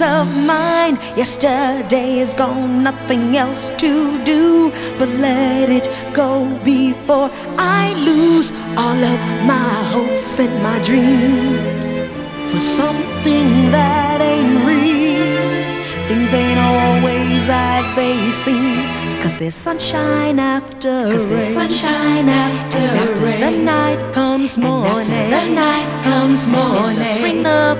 peace of mind. Yesterday is gone, nothing else to do but let it go before I lose all of my hopes and my dreams for something that ain't real. Things ain't always as they seem. Cause there's sunshine after Cause there's sunshine after, and after rain. the night comes morning. And after the night comes morning. The spring the flowers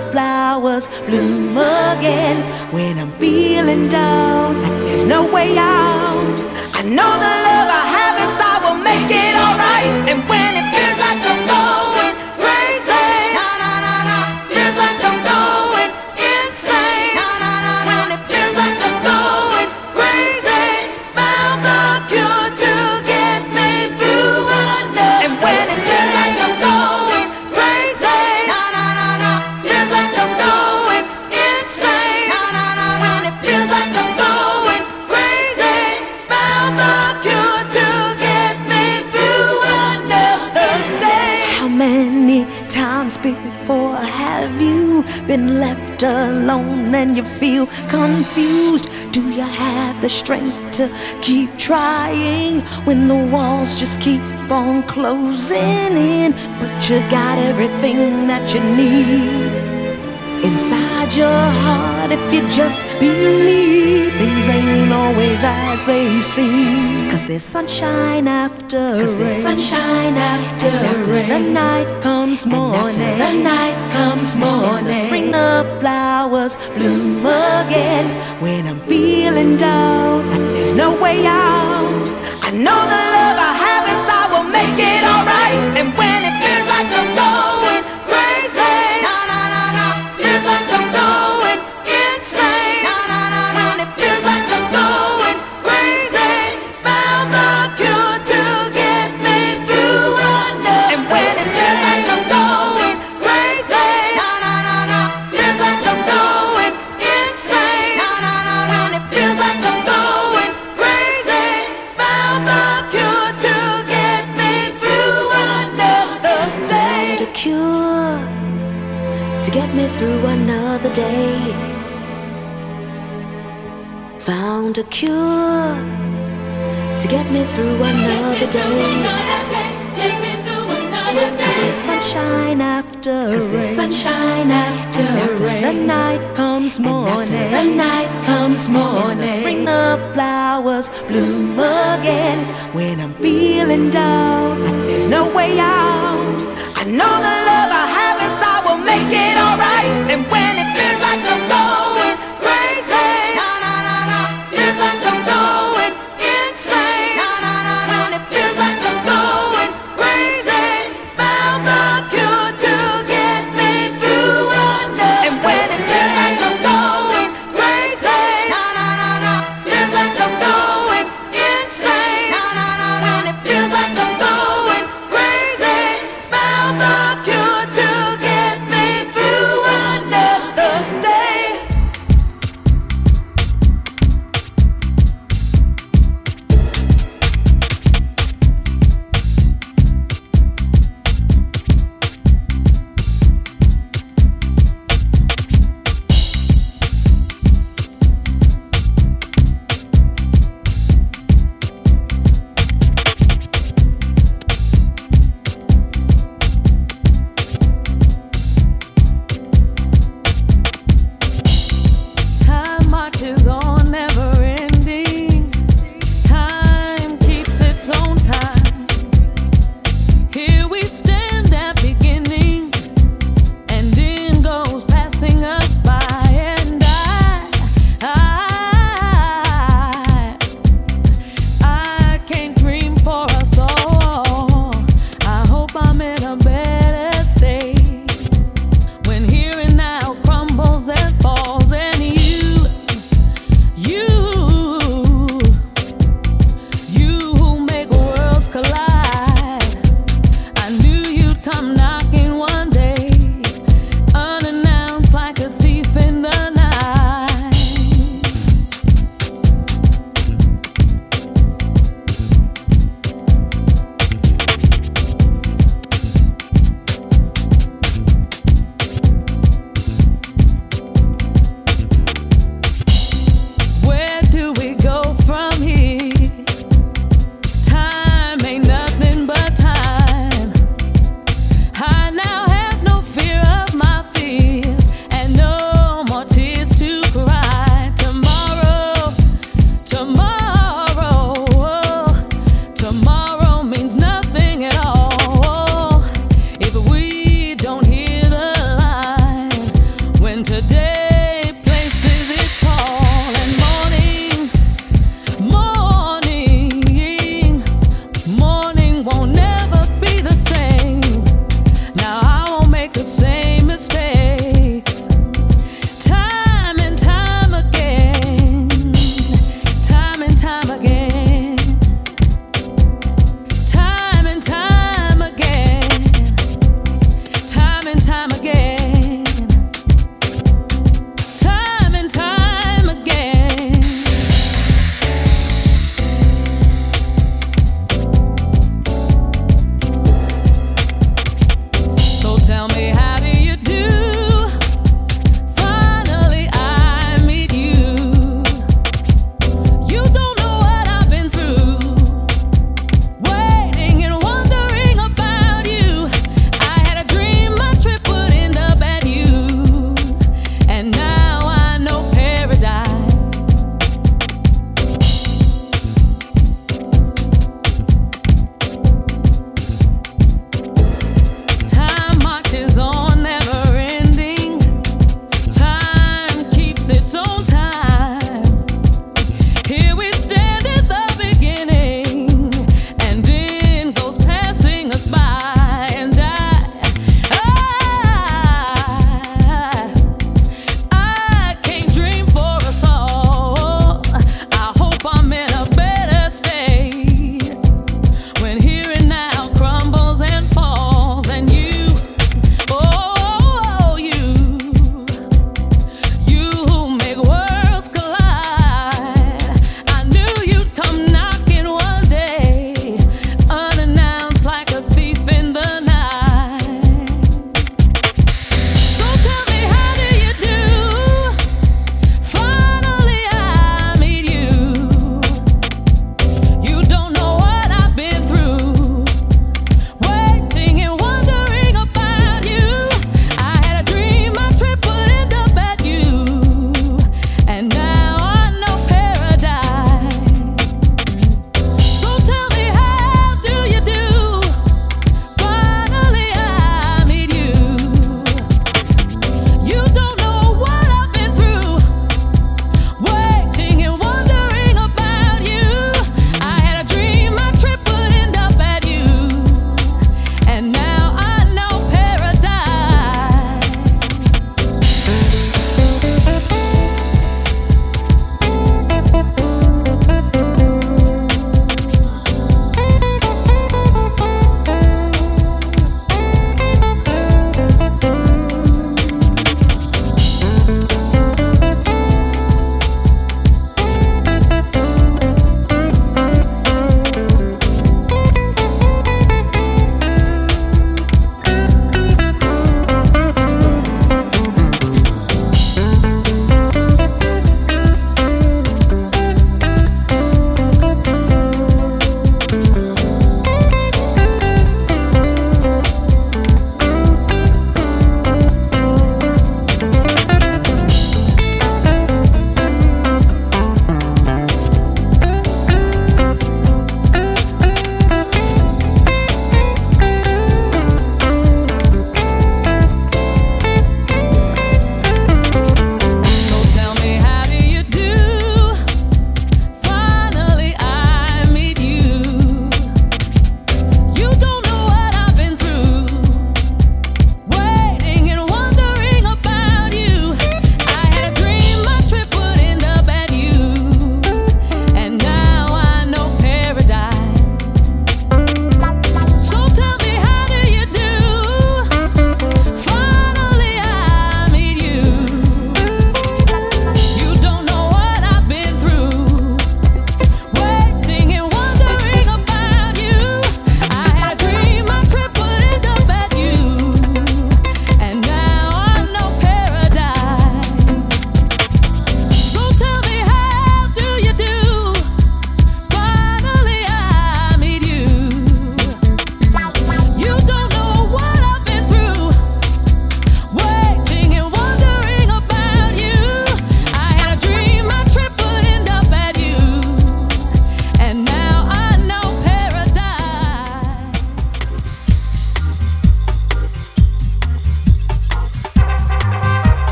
bloom again. When I'm feeling down, there's no way out. I know the love I have inside will make it alright. To keep trying when the walls just keep on closing in? But you got everything that you need inside your heart if you just believe things ain't always as they seem. Cause there's sunshine after Cause rain. There's sunshine after, and after rain. the night comes morning. And after the night comes morning. the Spring the flowers bloom again. When I'm feeling down, there's no way out. I know the love I have inside will make it alright. And when found a cure to get me through another day. Cause there's sunshine after rain. Sunshine after, after rain. the night comes morning. And after the night comes morning. Spring the flowers bloom again. When I'm feeling down, there's no way out. I know the love I have inside will make it alright. And when it feels like I'm going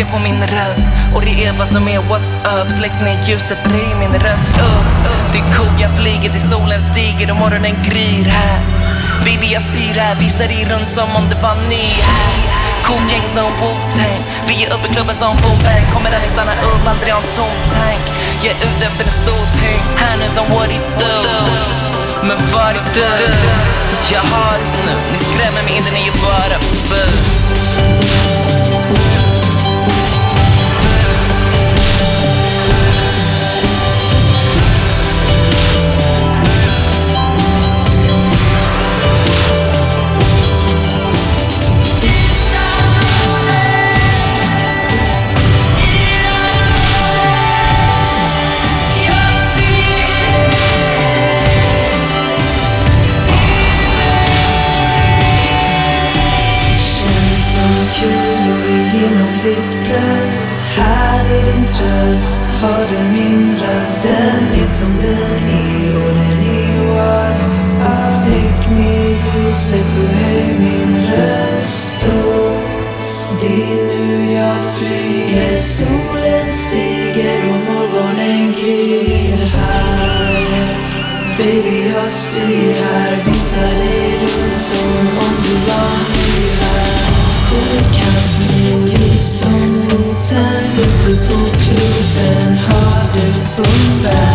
se på min röst. Och det är vad som är what's up. Släck ner ljuset, röj min röst upp Det är cool, jag flyger till solen stiger och morgonen gryr här. Baby jag styr här, visar dig runt som om det var ny här. Cool gäng som Wu-Tang Vi är uppe i klubben som Boombang Kommer aldrig stanna upp, aldrig ha en tom tank. Jag är ute efter en stor peng. Här nu som what it do. Men var är du? Jag har det nu, ni skrämmer mig inte, ni är bara boo Ditt bröst, här är din tröst. Hör du min röst? Den är som den är och den är oas. Släck ner ljuset och höj min röst. Det är nu jag flyger. Solen stiger och morgonen gryr. Här Baby jag styr. Här Visar dig runt som På klubben har du bomber Kommer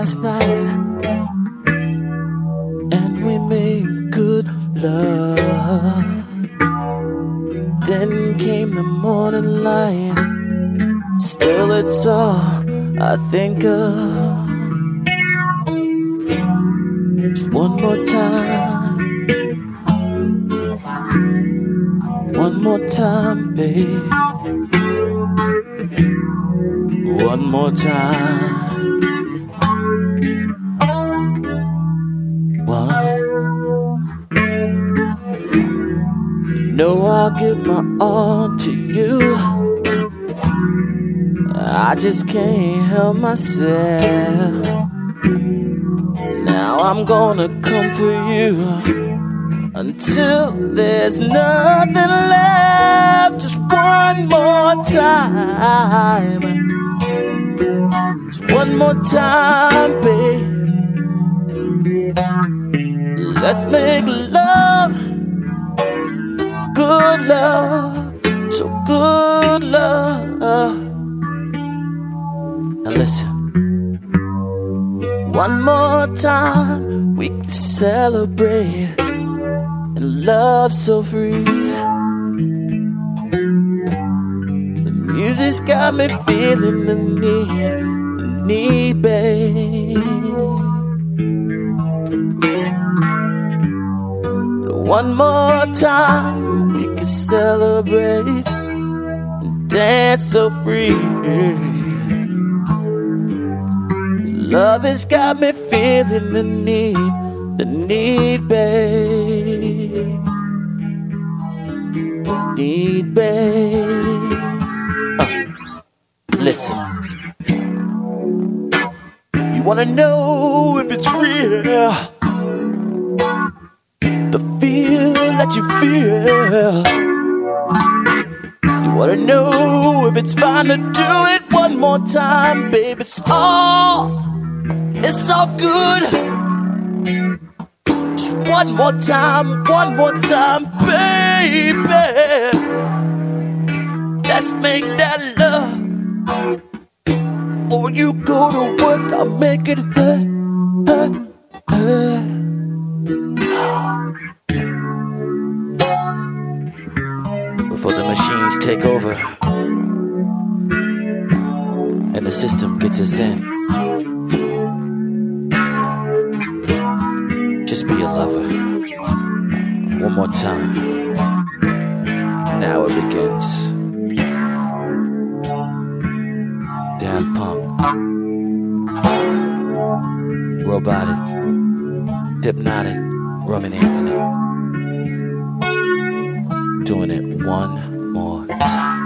last night. Myself. Now I'm gonna come for you until there's nothing left. Just one more time. Just one more time, babe. Let's make love, good love, so good love. Now listen. One more time, we can celebrate and love so free. The music's got me feeling the need, the need, babe. One more time, we can celebrate and dance so free. Love has got me feeling the need, the need, babe. Need, babe. Uh, listen. You wanna know if it's real? The feel that you feel. You wanna know if it's fine to do it one more time, babe? It's all, it's all good. Just one more time, one more time, baby. Let's make that love. Before you go to work, I'll make it hurt, hurt, hurt. Before the machines take over and the system gets us in. Be a lover. One more time. Now it begins. Daft Punk. Robotic. Hypnotic. Roman Anthony. Doing it one more time.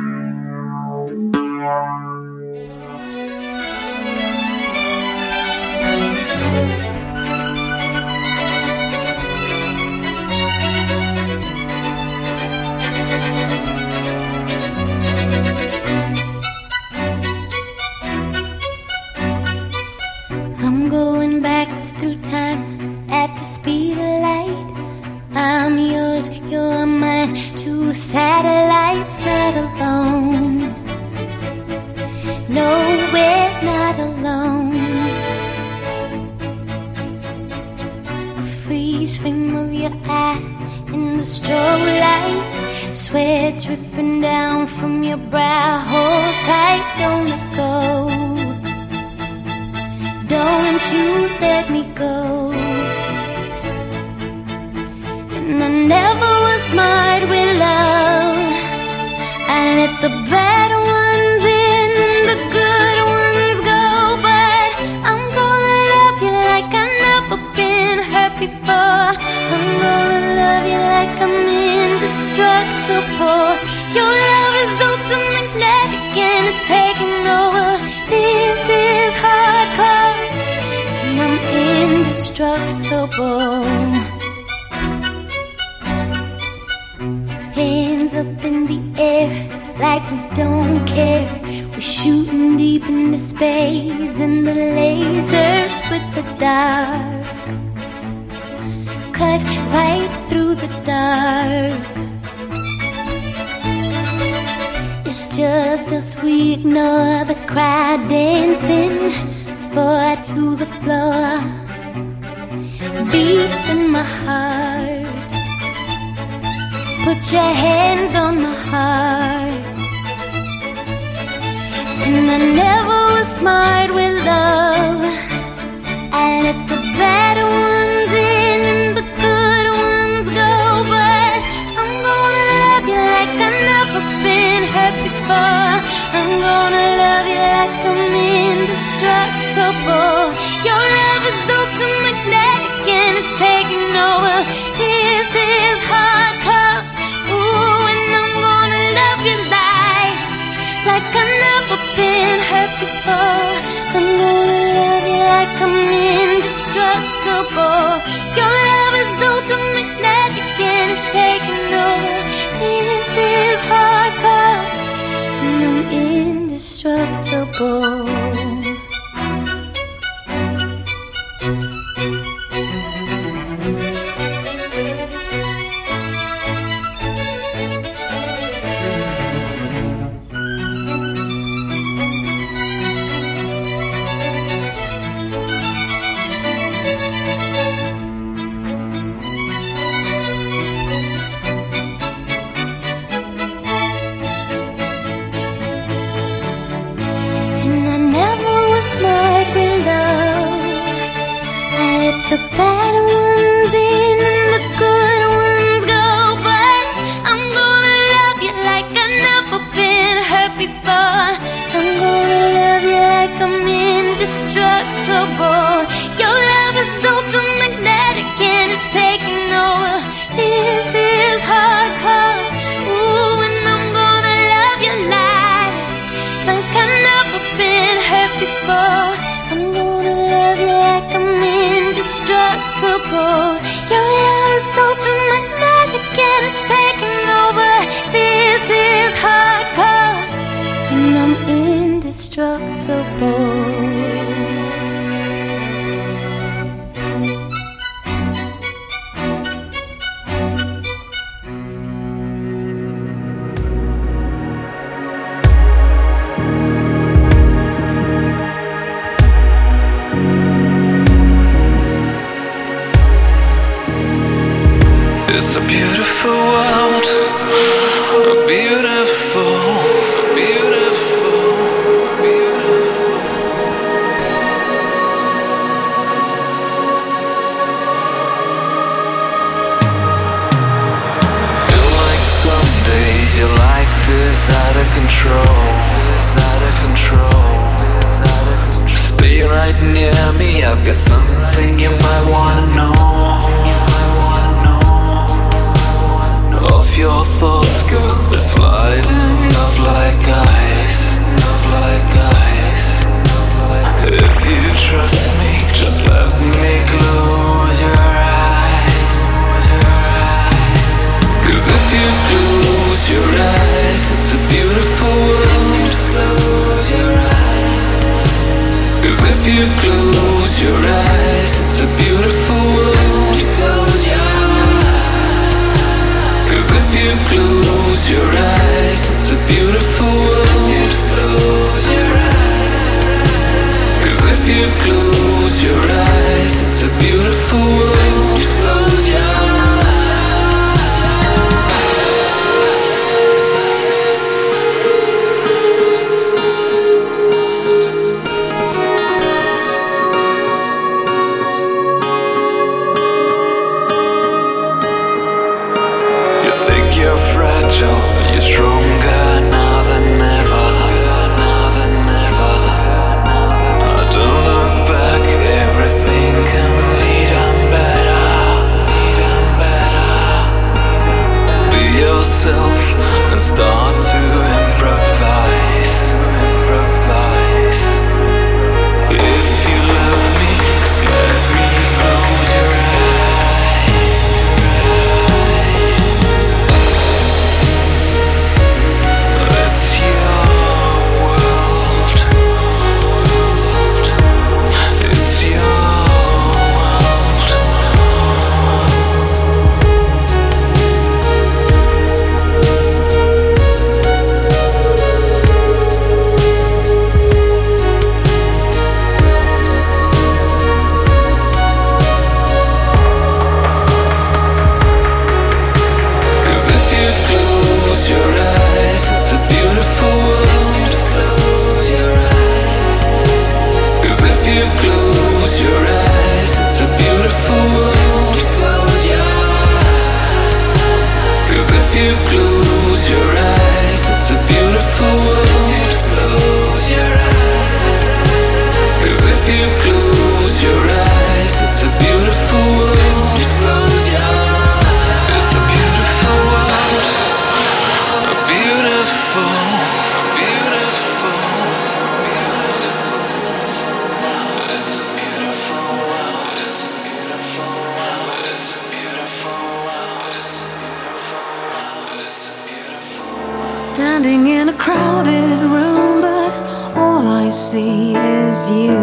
Standing in a crowded room, but all I see is you.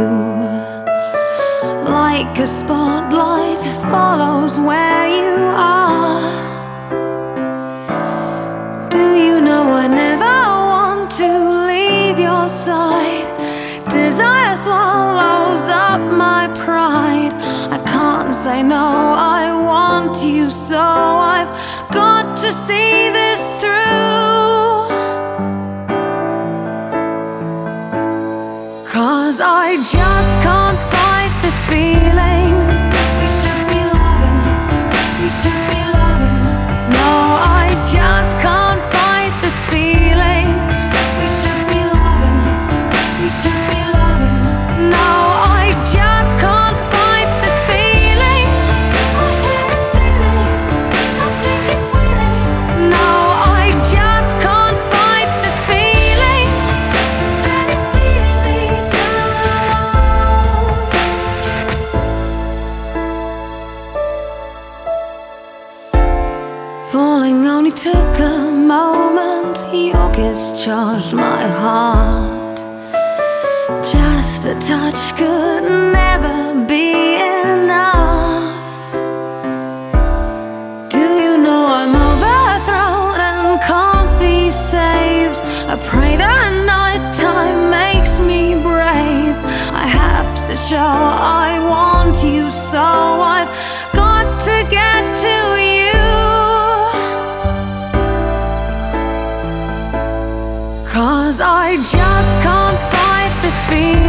Like a spotlight follows where you are. Do you know I never want to leave your side? Desire swallows up my pride. I can't say no, I want you, so I've got to see. charged my heart. Just a touch could never be enough. Do you know I'm overthrown and can't be saved? I pray the night time makes me brave. I have to show I want you, so I. feet